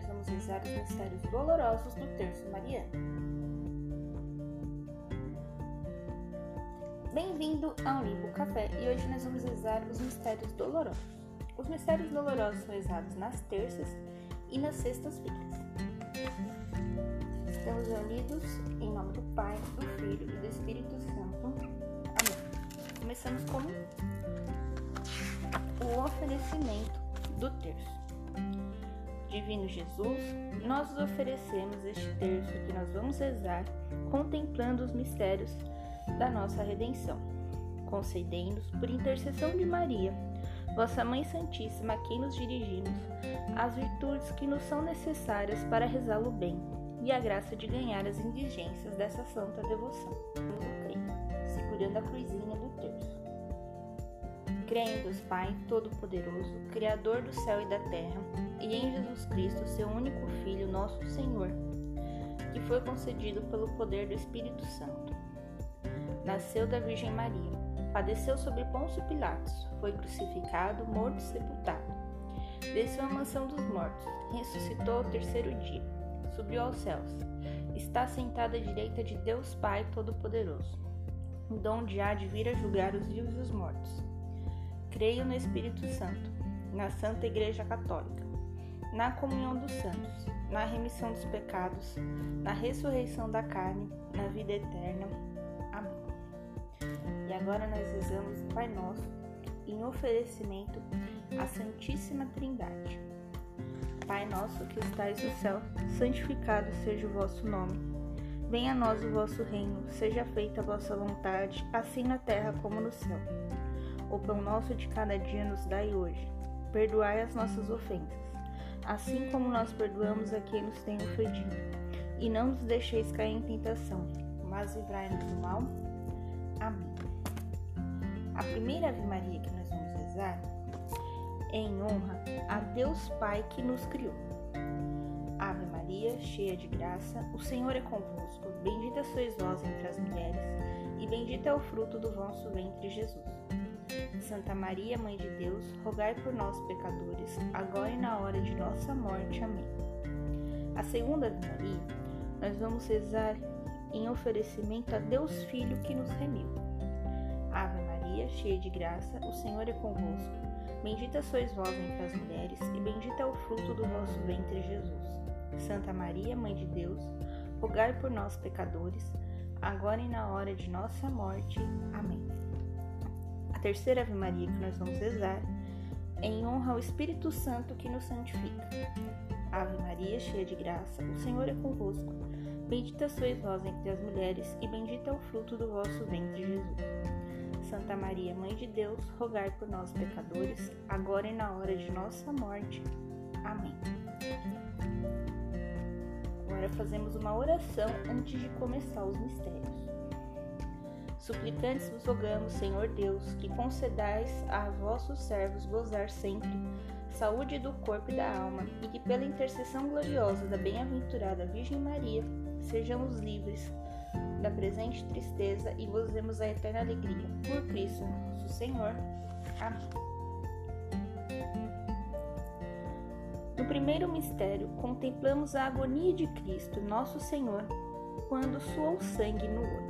nós vamos rezar os mistérios dolorosos do terço mariano. Bem-vindo ao Limbo Café e hoje nós vamos rezar os mistérios dolorosos. Os mistérios dolorosos são rezados nas terças e nas sextas-feiras. Estamos unidos em nome do Pai, do Filho e do Espírito Santo. Amém. Começamos com o oferecimento do terço. Divino Jesus, nós oferecemos este terço que nós vamos rezar contemplando os mistérios da nossa redenção. Concedei-nos, por intercessão de Maria, Vossa Mãe Santíssima, a quem nos dirigimos, as virtudes que nos são necessárias para rezá-lo bem e a graça de ganhar as indigências dessa santa devoção. Segurando a cruzinha do terço. Creio em Deus Pai Todo-Poderoso, Criador do céu e da terra, e em Jesus Cristo, seu único Filho, nosso Senhor, que foi concedido pelo poder do Espírito Santo. Nasceu da Virgem Maria, padeceu sobre Pôncio Pilatos, foi crucificado, morto e sepultado. Desceu à mansão dos mortos, ressuscitou ao terceiro dia, subiu aos céus, está sentado à direita de Deus Pai Todo-Poderoso, donde há de vir a julgar os vivos e os mortos. Creio no Espírito Santo, na Santa Igreja Católica, na comunhão dos santos, na remissão dos pecados, na ressurreição da carne, na vida eterna. Amém. E agora nós rezamos o Pai Nosso em oferecimento à Santíssima Trindade. Pai nosso que estais no céu, santificado seja o vosso nome. Venha a nós o vosso reino, seja feita a vossa vontade, assim na terra como no céu. O pão nosso de cada dia nos dai hoje. Perdoai as nossas ofensas, assim como nós perdoamos a quem nos tem ofendido. E não nos deixeis cair em tentação, mas livrai-nos do mal. Amém. A primeira Ave Maria que nós vamos rezar é em honra a Deus Pai que nos criou. Ave Maria, cheia de graça, o Senhor é convosco. Bendita sois vós entre as mulheres, e bendito é o fruto do vosso ventre, Jesus. Santa Maria, Mãe de Deus, rogai por nós, pecadores, agora e na hora de nossa morte. Amém. A segunda Ave Maria, nós vamos rezar em oferecimento a Deus Filho que nos remiu. Ave Maria, cheia de graça, o Senhor é convosco. Bendita sois vós entre as mulheres, e bendito é o fruto do vosso ventre, Jesus. Santa Maria, Mãe de Deus, rogai por nós, pecadores, agora e na hora de nossa morte. Amém terceira Ave Maria que nós vamos rezar em honra ao Espírito Santo que nos santifica. Ave Maria, cheia de graça, o Senhor é convosco. Bendita sois vós entre as mulheres, e bendito é o fruto do vosso ventre, Jesus. Santa Maria, Mãe de Deus, rogai por nós, pecadores, agora e na hora de nossa morte. Amém. Agora fazemos uma oração antes de começar os mistérios. Suplicantes vos rogamos, Senhor Deus, que concedais a vossos servos gozar sempre saúde do corpo e da alma, e que pela intercessão gloriosa da bem-aventurada Virgem Maria sejamos livres da presente tristeza e gozemos a eterna alegria. Por Cristo nosso Senhor. Amém. No primeiro mistério, contemplamos a agonia de Cristo, nosso Senhor, quando suou sangue no olho.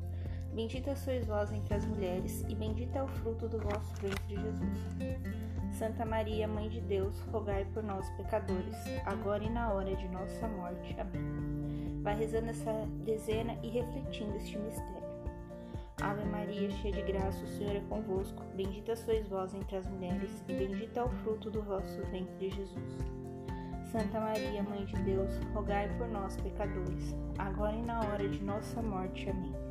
Bendita sois vós entre as mulheres, e bendito é o fruto do vosso ventre, Jesus. Santa Maria, Mãe de Deus, rogai por nós, pecadores, agora e na hora de nossa morte. Amém. Vai rezando essa dezena e refletindo este mistério. Ave Maria, cheia de graça, o Senhor é convosco. Bendita sois vós entre as mulheres, e bendito é o fruto do vosso ventre, Jesus. Santa Maria, Mãe de Deus, rogai por nós, pecadores, agora e na hora de nossa morte. Amém.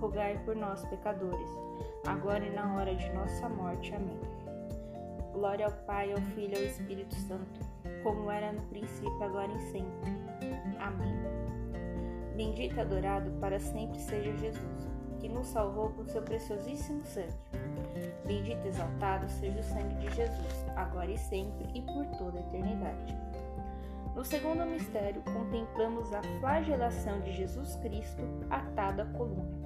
rogai por nós, pecadores, agora e na hora de nossa morte. Amém. Glória ao Pai, ao Filho e ao Espírito Santo, como era no princípio, agora e sempre. Amém. Bendito e adorado para sempre seja Jesus, que nos salvou com seu preciosíssimo sangue. Bendito e exaltado seja o sangue de Jesus, agora e sempre e por toda a eternidade. No segundo mistério, contemplamos a flagelação de Jesus Cristo atado à coluna.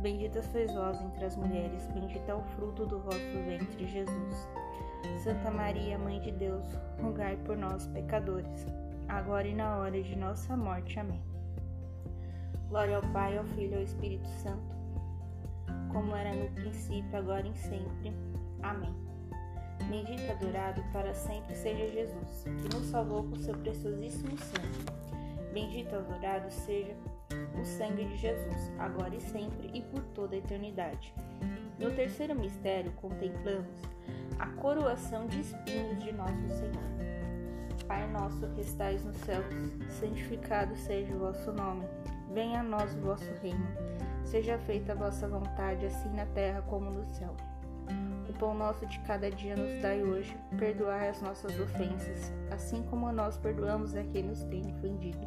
Bendita sois vós entre as mulheres, bendito é o fruto do vosso ventre, Jesus. Santa Maria, Mãe de Deus, rogai por nós, pecadores, agora e na hora de nossa morte. Amém. Glória ao Pai, ao Filho e ao Espírito Santo, como era no princípio, agora e sempre. Amém. Bendito adorado para sempre seja Jesus, que nos salvou com seu preciosíssimo sangue. Bendito adorado seja o sangue de Jesus, agora e sempre e por toda a eternidade. No terceiro mistério, contemplamos a coroação de espinhos de nosso Senhor. Pai nosso que estais nos céus, santificado seja o vosso nome. Venha a nós o vosso reino. Seja feita a vossa vontade, assim na terra como no céu. O pão nosso de cada dia nos dai hoje. Perdoai as nossas ofensas, assim como nós perdoamos a quem nos tem ofendido.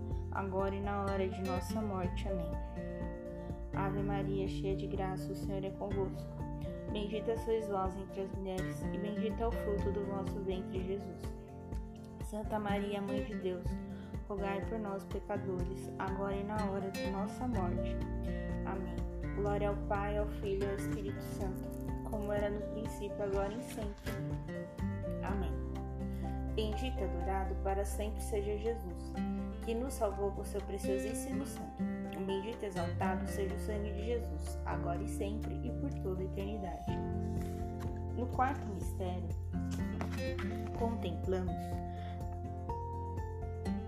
agora e na hora de nossa morte. Amém. Ave Maria, cheia de graça, o Senhor é convosco. Bendita sois vós entre as mulheres, e bendito é o fruto do vosso ventre, Jesus. Santa Maria, Mãe de Deus, rogai por nós, pecadores, agora e na hora de nossa morte. Amém. Glória ao Pai, ao Filho e ao Espírito Santo, como era no princípio, agora e sempre. Amém. Bendito e adorado para sempre seja Jesus, que nos salvou por seu preciosíssimo sangue Bendito e exaltado seja o sangue de Jesus, agora e sempre e por toda a eternidade. No quarto mistério, contemplamos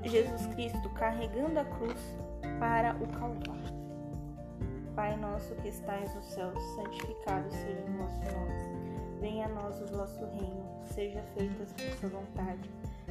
Jesus Cristo carregando a cruz para o Calvário. Pai nosso que estais no céu, santificado seja o vosso nome. Venha a nós o vosso reino, seja feita a vossa vontade,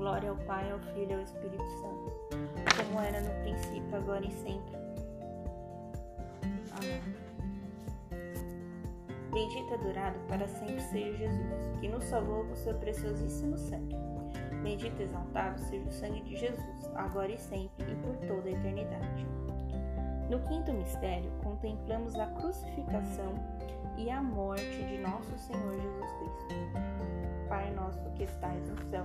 Glória ao Pai, ao Filho e ao Espírito Santo, como era no princípio, agora e sempre. Amém. Bendito e adorado para sempre seja Jesus, que nos salvou com seu preciosíssimo sangue. Bendito e exaltado seja o sangue de Jesus, agora e sempre e por toda a eternidade. No quinto mistério, contemplamos a crucificação e a morte de nosso Senhor Jesus Cristo. Pai nosso que estais no céu,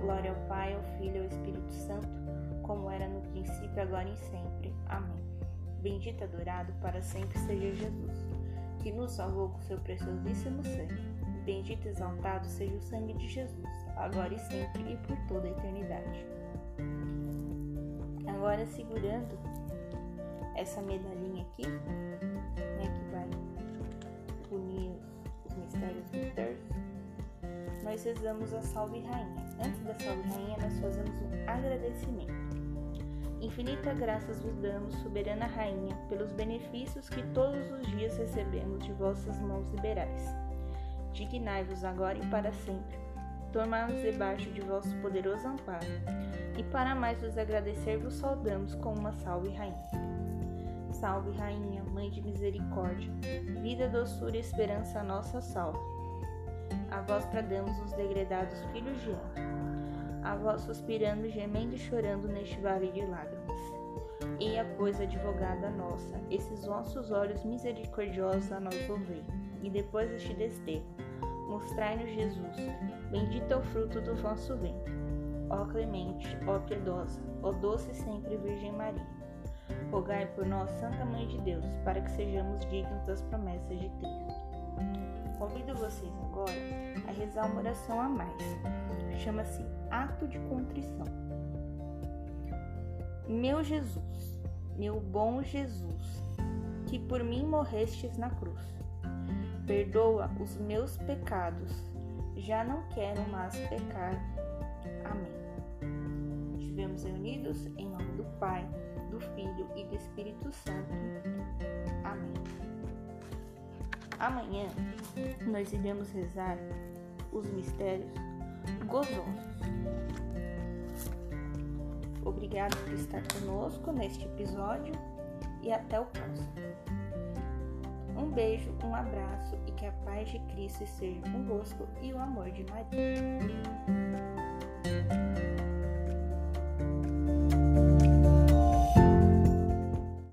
Glória ao Pai, ao Filho e ao Espírito Santo, como era no princípio, agora e sempre. Amém. Bendito adorado para sempre seja Jesus, que nos salvou com seu preciosíssimo sangue. Bendito e exaltado seja o sangue de Jesus, agora e sempre e por toda a eternidade. Agora segurando essa medalhinha aqui, né, que vai unir os mistérios do terço, nós rezamos a Salve Rainha. Antes da Salve Rainha, nós fazemos um agradecimento. Infinita graças vos damos, soberana Rainha, pelos benefícios que todos os dias recebemos de vossas mãos liberais. Dignai-vos agora e para sempre, tomai-nos debaixo de vosso poderoso amparo, e para mais vos agradecer vos saudamos com uma Salve Rainha. Salve, Rainha, Mãe de Misericórdia, vida, doçura e esperança, nossa salve. A vós bradamos os degredados filhos de Eva, a vós suspirando, gemendo e chorando neste vale de lágrimas. E a pois, advogada nossa, esses vossos olhos misericordiosos a nós ouvei, e depois deste desterro, mostrai-nos Jesus, bendito é o fruto do vosso ventre. Ó clemente, ó piedosa, ó doce sempre Virgem Maria rogai por nós, Santa Mãe de Deus, para que sejamos dignos das promessas de Cristo. Convido vocês agora a rezar uma oração a mais. Chama-se Ato de Contrição. Meu Jesus, meu bom Jesus, que por mim morrestes na cruz, perdoa os meus pecados, já não quero mais pecar. Amém. Estivemos reunidos em nome do Pai do Filho e do Espírito Santo. Amém. Amanhã nós iremos rezar os mistérios gozosos. Obrigado por estar conosco neste episódio e até o próximo. Um beijo, um abraço e que a paz de Cristo esteja convosco e o amor de Maria.